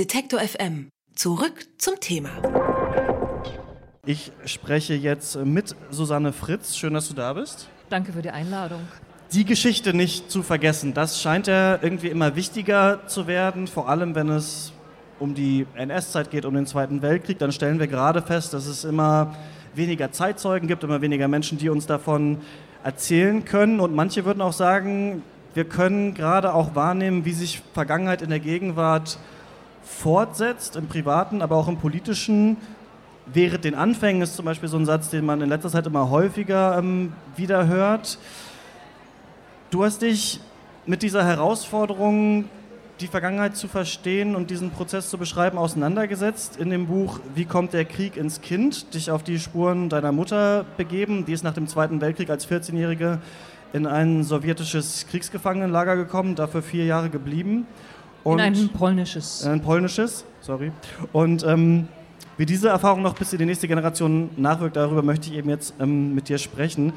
Detektor FM. Zurück zum Thema. Ich spreche jetzt mit Susanne Fritz. Schön, dass du da bist. Danke für die Einladung. Die Geschichte nicht zu vergessen, das scheint ja irgendwie immer wichtiger zu werden, vor allem wenn es um die NS-Zeit geht, um den Zweiten Weltkrieg. Dann stellen wir gerade fest, dass es immer weniger Zeitzeugen gibt, immer weniger Menschen, die uns davon erzählen können. Und manche würden auch sagen, wir können gerade auch wahrnehmen, wie sich Vergangenheit in der Gegenwart fortsetzt, im privaten, aber auch im politischen. Während den Anfängen ist zum Beispiel so ein Satz, den man in letzter Zeit immer häufiger ähm, wieder hört. Du hast dich mit dieser Herausforderung, die Vergangenheit zu verstehen und diesen Prozess zu beschreiben, auseinandergesetzt in dem Buch Wie kommt der Krieg ins Kind? Dich auf die Spuren deiner Mutter begeben. Die ist nach dem Zweiten Weltkrieg als 14-Jährige in ein sowjetisches Kriegsgefangenenlager gekommen, dafür vier Jahre geblieben. Und in ein polnisches. In ein polnisches, sorry. Und ähm, wie diese Erfahrung noch bis in die nächste Generation nachwirkt, darüber möchte ich eben jetzt ähm, mit dir sprechen.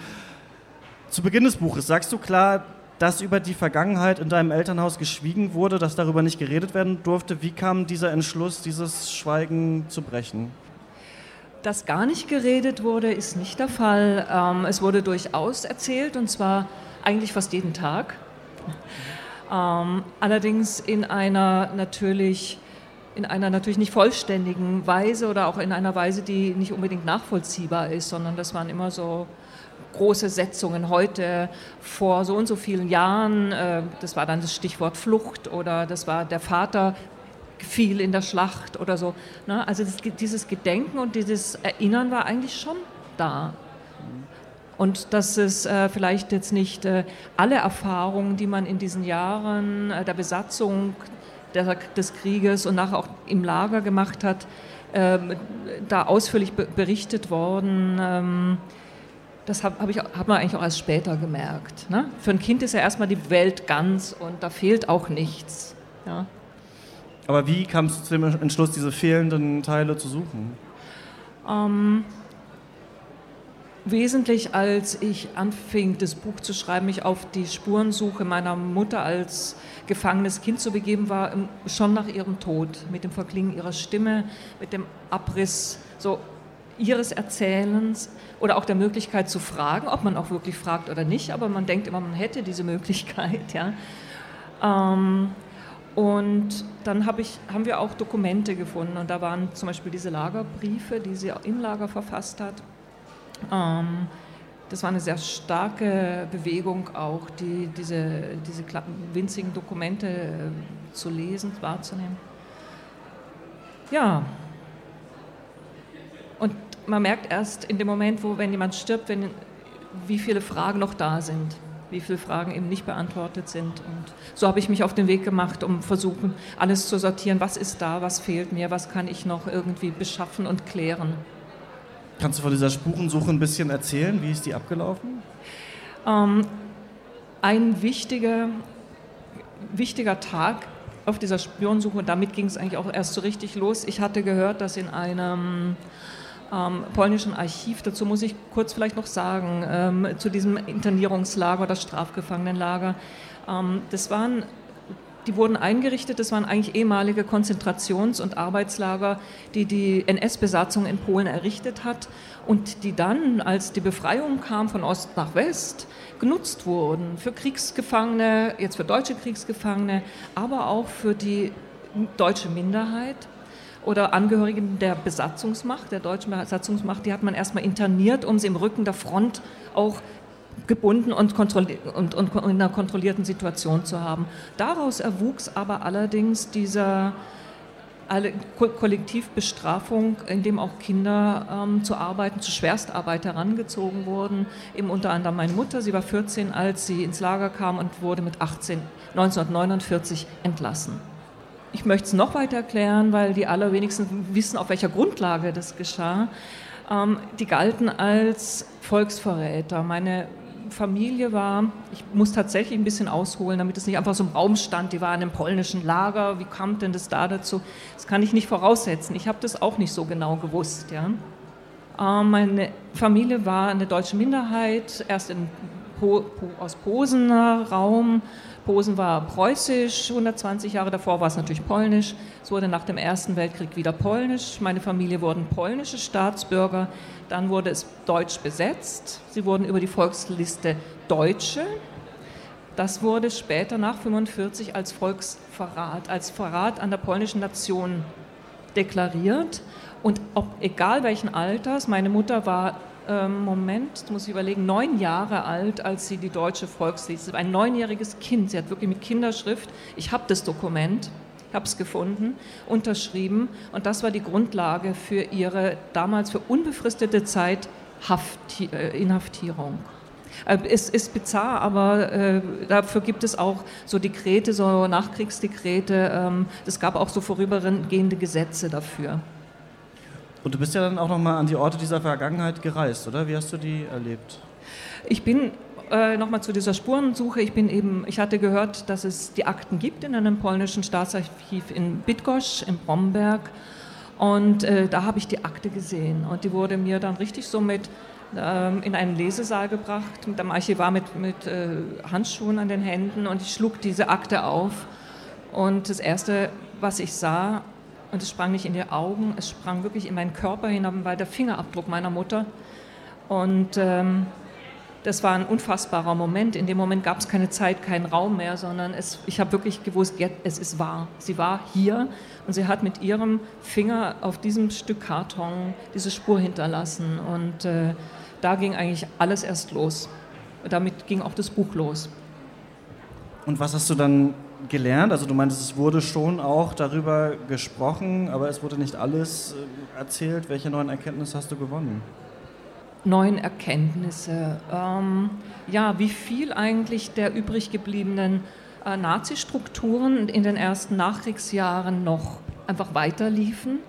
Zu Beginn des Buches sagst du klar, dass über die Vergangenheit in deinem Elternhaus geschwiegen wurde, dass darüber nicht geredet werden durfte. Wie kam dieser Entschluss, dieses Schweigen zu brechen? Dass gar nicht geredet wurde, ist nicht der Fall. Ähm, es wurde durchaus erzählt und zwar eigentlich fast jeden Tag. Ähm, allerdings in einer natürlich in einer natürlich nicht vollständigen Weise oder auch in einer Weise, die nicht unbedingt nachvollziehbar ist, sondern das waren immer so große Setzungen heute vor so und so vielen Jahren. Äh, das war dann das Stichwort Flucht oder das war der Vater fiel in der Schlacht oder so. Ne? Also das, dieses Gedenken und dieses Erinnern war eigentlich schon da. Und dass es äh, vielleicht jetzt nicht äh, alle Erfahrungen, die man in diesen Jahren äh, der Besatzung der, des Krieges und nachher auch im Lager gemacht hat, ähm, da ausführlich be berichtet worden. Ähm, das habe hab ich, hat man eigentlich auch erst später gemerkt. Ne? Für ein Kind ist ja erstmal die Welt ganz und da fehlt auch nichts. Ja. Aber wie kam es zu dem Entschluss, diese fehlenden Teile zu suchen? Ähm, wesentlich, als ich anfing, das Buch zu schreiben, mich auf die Spurensuche meiner Mutter als gefangenes Kind zu begeben, war schon nach ihrem Tod, mit dem Verklingen ihrer Stimme, mit dem Abriss so ihres Erzählens oder auch der Möglichkeit zu fragen, ob man auch wirklich fragt oder nicht, aber man denkt immer, man hätte diese Möglichkeit. Ja. Ähm, und dann hab ich, haben wir auch Dokumente gefunden und da waren zum Beispiel diese Lagerbriefe, die sie im Lager verfasst hat. Ähm, das war eine sehr starke Bewegung auch, die, diese, diese winzigen Dokumente äh, zu lesen, wahrzunehmen. Ja. Und man merkt erst in dem Moment, wo, wenn jemand stirbt, wenn, wie viele Fragen noch da sind wie viele Fragen eben nicht beantwortet sind. Und so habe ich mich auf den Weg gemacht, um versuchen, alles zu sortieren. Was ist da, was fehlt mir, was kann ich noch irgendwie beschaffen und klären. Kannst du von dieser Spurensuche ein bisschen erzählen? Wie ist die abgelaufen? Ähm, ein wichtiger, wichtiger Tag auf dieser Spurensuche, damit ging es eigentlich auch erst so richtig los. Ich hatte gehört, dass in einem ähm, polnischen Archiv. Dazu muss ich kurz vielleicht noch sagen, ähm, zu diesem Internierungslager oder Strafgefangenenlager. Ähm, das waren die wurden eingerichtet, das waren eigentlich ehemalige Konzentrations- und Arbeitslager, die die NS-Besatzung in Polen errichtet hat und die dann, als die Befreiung kam von Ost nach West, genutzt wurden für Kriegsgefangene, jetzt für deutsche Kriegsgefangene, aber auch für die deutsche Minderheit oder Angehörigen der Besatzungsmacht, der deutschen Besatzungsmacht, die hat man erstmal interniert, um sie im Rücken der Front auch gebunden und, und, und, in einer kontrollierten Situation zu haben. Daraus erwuchs aber allerdings dieser alle Kollektivbestrafung, in dem auch Kinder ähm, zu Arbeiten, zu Schwerstarbeit herangezogen wurden. Eben unter anderem meine Mutter, sie war 14, als sie ins Lager kam und wurde mit 18, 1949 entlassen. Ich möchte es noch weiter erklären, weil die allerwenigsten wissen, auf welcher Grundlage das geschah. Ähm, die galten als Volksverräter. Meine Familie war, ich muss tatsächlich ein bisschen ausholen, damit es nicht einfach so im Raum stand, die waren im polnischen Lager, wie kam denn das da dazu? Das kann ich nicht voraussetzen. Ich habe das auch nicht so genau gewusst. Ja. Ähm, meine Familie war eine deutsche Minderheit, erst in po, po, aus Posener Raum, Posen war preußisch, 120 Jahre davor war es natürlich polnisch. Es wurde nach dem Ersten Weltkrieg wieder polnisch. Meine Familie wurden polnische Staatsbürger. Dann wurde es deutsch besetzt. Sie wurden über die Volksliste Deutsche. Das wurde später nach 1945 als Volksverrat, als Verrat an der polnischen Nation deklariert. Und ob, egal welchen Alters, meine Mutter war ähm, Moment, muss ich überlegen, neun Jahre alt, als sie die deutsche Volksliste, ein neunjähriges Kind, sie hat wirklich mit Kinderschrift, ich habe das Dokument, ich habe es gefunden, unterschrieben und das war die Grundlage für ihre damals für unbefristete Zeit Hafti äh, Inhaftierung. Äh, es ist bizarr, aber äh, dafür gibt es auch so Dekrete, so Nachkriegsdekrete. Ähm, es gab auch so vorübergehende Gesetze dafür. Und du bist ja dann auch nochmal an die Orte dieser Vergangenheit gereist, oder? Wie hast du die erlebt? Ich bin äh, nochmal zu dieser Spurensuche. Ich bin eben, ich hatte gehört, dass es die Akten gibt in einem polnischen Staatsarchiv in Bydgoszcz, in Bromberg. Und äh, da habe ich die Akte gesehen. Und die wurde mir dann richtig so mit ähm, in einen Lesesaal gebracht, mit einem Archivar mit, mit äh, Handschuhen an den Händen. Und ich schlug diese Akte auf. Und das Erste, was ich sah, und es sprang nicht in die Augen, es sprang wirklich in meinen Körper hinein, weil der Fingerabdruck meiner Mutter. Und ähm, das war ein unfassbarer Moment. In dem Moment gab es keine Zeit, keinen Raum mehr, sondern es, ich habe wirklich gewusst, es ist wahr. Sie war hier und sie hat mit ihrem Finger auf diesem Stück Karton diese Spur hinterlassen. Und äh, da ging eigentlich alles erst los. Damit ging auch das Buch los. Und was hast du dann gelernt? Also du meintest, es wurde schon auch darüber gesprochen, aber es wurde nicht alles äh, erzählt. Welche neuen Erkenntnisse hast du gewonnen? Neuen Erkenntnisse. Ähm, ja, wie viel eigentlich der übrig gebliebenen äh, Nazi-Strukturen in den ersten Nachkriegsjahren noch einfach weiterliefen.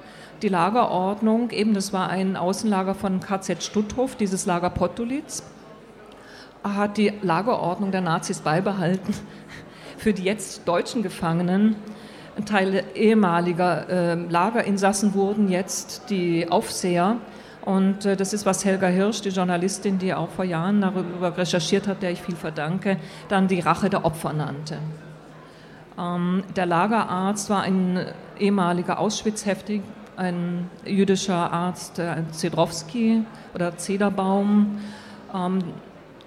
Die Lagerordnung, eben das war ein Außenlager von KZ Stutthof, dieses Lager Pottulitz, hat die Lagerordnung der Nazis beibehalten für die jetzt deutschen Gefangenen. Teile ehemaliger äh, Lagerinsassen wurden jetzt die Aufseher. Und äh, das ist, was Helga Hirsch, die Journalistin, die auch vor Jahren darüber recherchiert hat, der ich viel verdanke, dann die Rache der Opfer nannte. Ähm, der Lagerarzt war ein ehemaliger Auschwitz-Heftig, ein jüdischer Arzt, äh, Zedrowski oder Zederbaum. Ähm,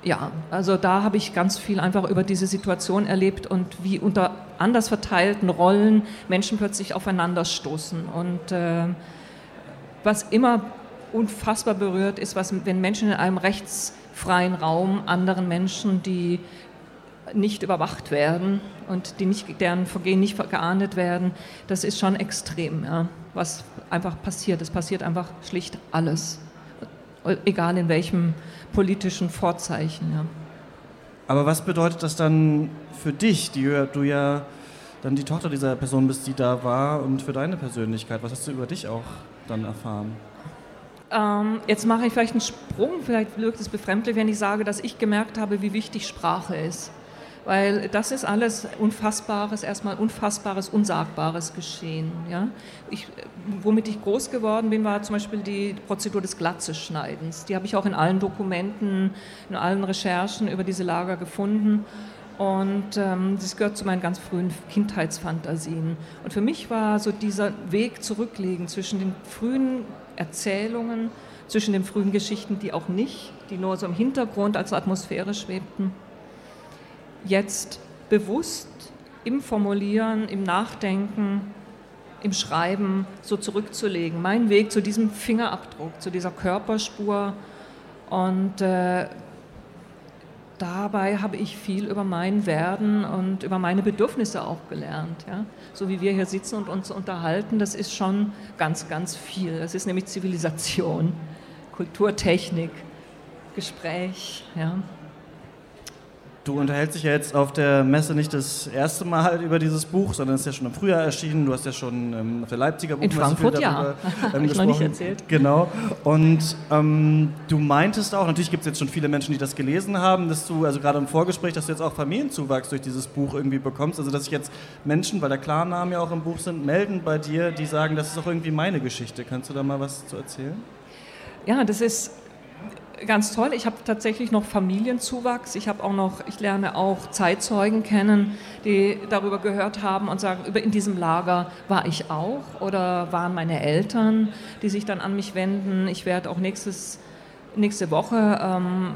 ja, also da habe ich ganz viel einfach über diese Situation erlebt und wie unter anders verteilten Rollen Menschen plötzlich aufeinanderstoßen. Und äh, was immer unfassbar berührt ist, was, wenn Menschen in einem rechtsfreien Raum anderen Menschen, die nicht überwacht werden und die nicht, deren Vergehen nicht geahndet werden, das ist schon extrem, ja, was einfach passiert. Es passiert einfach schlicht alles, egal in welchem politischen Vorzeichen. Ja. Aber was bedeutet das dann für dich, die du ja dann die Tochter dieser Person bist, die da war, und für deine Persönlichkeit? Was hast du über dich auch dann erfahren? Ähm, jetzt mache ich vielleicht einen Sprung, vielleicht wirkt es befremdlich, wenn ich sage, dass ich gemerkt habe, wie wichtig Sprache ist weil das ist alles Unfassbares, erstmal Unfassbares, Unsagbares geschehen. Ja? Ich, womit ich groß geworden bin, war zum Beispiel die Prozedur des Glatzeschneidens. Die habe ich auch in allen Dokumenten, in allen Recherchen über diese Lager gefunden. Und ähm, das gehört zu meinen ganz frühen Kindheitsfantasien. Und für mich war so dieser Weg zurücklegen zwischen den frühen Erzählungen, zwischen den frühen Geschichten, die auch nicht, die nur so im Hintergrund als Atmosphäre schwebten, jetzt bewusst im Formulieren, im Nachdenken, im Schreiben so zurückzulegen. Mein Weg zu diesem Fingerabdruck, zu dieser Körperspur. Und äh, dabei habe ich viel über mein Werden und über meine Bedürfnisse auch gelernt. Ja? So wie wir hier sitzen und uns unterhalten, das ist schon ganz, ganz viel. Das ist nämlich Zivilisation, Kulturtechnik, Gespräch. Ja? Du unterhältst dich ja jetzt auf der Messe nicht das erste Mal über dieses Buch, sondern es ist ja schon im Frühjahr erschienen. Du hast ja schon ähm, auf der Leipziger Buchmesse In Frankfurt, ja. Ähm, ich noch nicht erzählt. Genau. Und ähm, du meintest auch, natürlich gibt es jetzt schon viele Menschen, die das gelesen haben, dass du, also gerade im Vorgespräch, dass du jetzt auch Familienzuwachs durch dieses Buch irgendwie bekommst. Also dass sich jetzt Menschen, weil der Klarnamen ja auch im Buch sind, melden bei dir, die sagen, das ist auch irgendwie meine Geschichte. Kannst du da mal was zu erzählen? Ja, das ist ganz toll. Ich habe tatsächlich noch Familienzuwachs. Ich habe auch noch, ich lerne auch Zeitzeugen kennen, die darüber gehört haben und sagen, in diesem Lager war ich auch oder waren meine Eltern, die sich dann an mich wenden. Ich werde auch nächstes, nächste Woche ähm,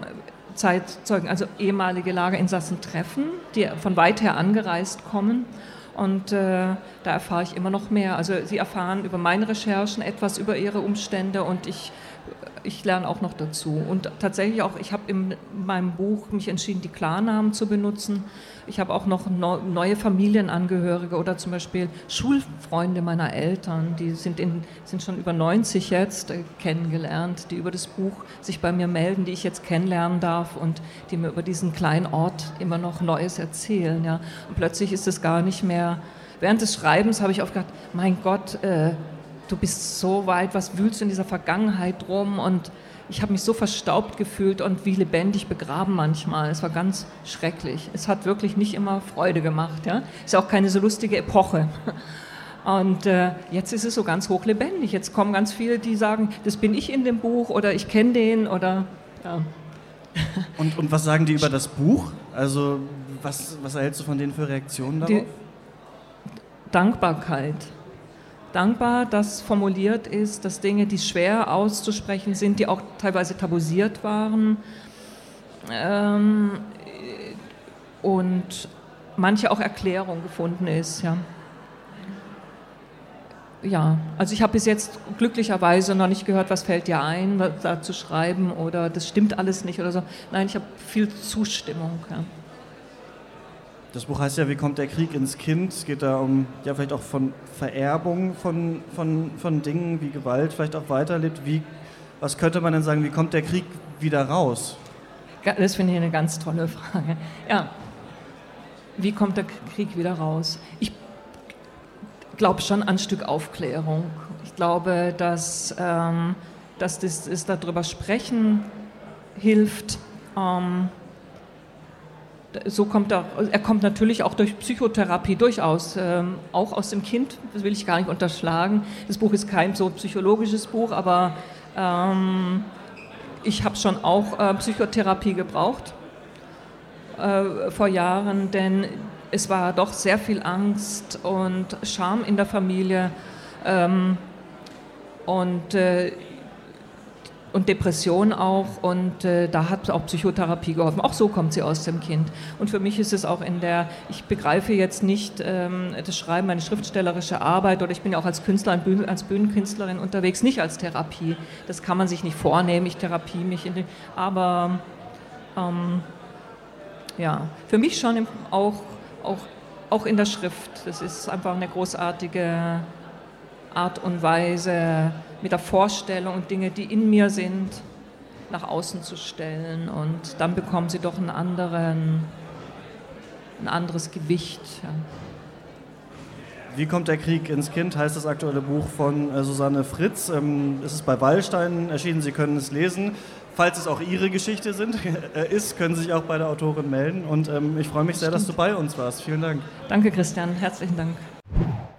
Zeitzeugen, also ehemalige Lagerinsassen treffen, die von weit her angereist kommen. Und äh, da erfahre ich immer noch mehr. Also sie erfahren über meine Recherchen etwas über ihre Umstände und ich ich lerne auch noch dazu. Und tatsächlich auch, ich habe in meinem Buch mich entschieden, die Klarnamen zu benutzen. Ich habe auch noch neue Familienangehörige oder zum Beispiel Schulfreunde meiner Eltern, die sind, in, sind schon über 90 jetzt äh, kennengelernt, die über das Buch sich bei mir melden, die ich jetzt kennenlernen darf und die mir über diesen kleinen Ort immer noch Neues erzählen. Ja. Und plötzlich ist es gar nicht mehr, während des Schreibens habe ich oft gedacht, mein Gott, äh, du bist so weit, was wühlst du in dieser Vergangenheit rum? Und ich habe mich so verstaubt gefühlt und wie lebendig begraben manchmal. Es war ganz schrecklich. Es hat wirklich nicht immer Freude gemacht. Ja? Ist auch keine so lustige Epoche. Und äh, jetzt ist es so ganz hochlebendig. Jetzt kommen ganz viele, die sagen, das bin ich in dem Buch oder ich kenne den oder ja. Und, und was sagen die über das Buch? Also was, was erhältst du von denen für Reaktionen darauf? Die Dankbarkeit dankbar, dass formuliert ist, dass Dinge, die schwer auszusprechen sind, die auch teilweise tabuisiert waren ähm, und manche auch Erklärung gefunden ist. Ja. Ja, also ich habe bis jetzt glücklicherweise noch nicht gehört, was fällt dir ein, da zu schreiben oder das stimmt alles nicht oder so. Nein, ich habe viel Zustimmung. Ja. Das Buch heißt ja, wie kommt der Krieg ins Kind? Es geht da um, ja, vielleicht auch von Vererbung von, von, von Dingen, wie Gewalt vielleicht auch weiterlebt. Wie, was könnte man denn sagen, wie kommt der Krieg wieder raus? Das finde ich eine ganz tolle Frage. Ja, wie kommt der Krieg wieder raus? Ich glaube schon an ein Stück Aufklärung. Ich glaube, dass, ähm, dass das, das darüber sprechen hilft. Ähm, so kommt er, er kommt natürlich auch durch Psychotherapie durchaus, ähm, auch aus dem Kind, das will ich gar nicht unterschlagen. Das Buch ist kein so psychologisches Buch, aber ähm, ich habe schon auch äh, Psychotherapie gebraucht äh, vor Jahren, denn es war doch sehr viel Angst und Scham in der Familie. Ähm, und äh, und Depression auch und äh, da hat auch Psychotherapie geholfen. Auch so kommt sie aus dem Kind. Und für mich ist es auch in der, ich begreife jetzt nicht ähm, das Schreiben, meine schriftstellerische Arbeit oder ich bin ja auch als Künstler, als Bühnenkünstlerin unterwegs, nicht als Therapie. Das kann man sich nicht vornehmen, ich therapie mich, den, aber ähm, ja, für mich schon auch, auch, auch in der Schrift. Das ist einfach eine großartige Art und Weise, mit der Vorstellung und Dinge, die in mir sind, nach außen zu stellen. Und dann bekommen sie doch einen anderen, ein anderes Gewicht. Ja. Wie kommt der Krieg ins Kind, heißt das aktuelle Buch von äh, Susanne Fritz. Ähm, es ist bei Wallstein erschienen, Sie können es lesen. Falls es auch Ihre Geschichte sind, äh, ist, können Sie sich auch bei der Autorin melden. Und ähm, ich freue mich sehr, Stimmt. dass du bei uns warst. Vielen Dank. Danke, Christian. Herzlichen Dank.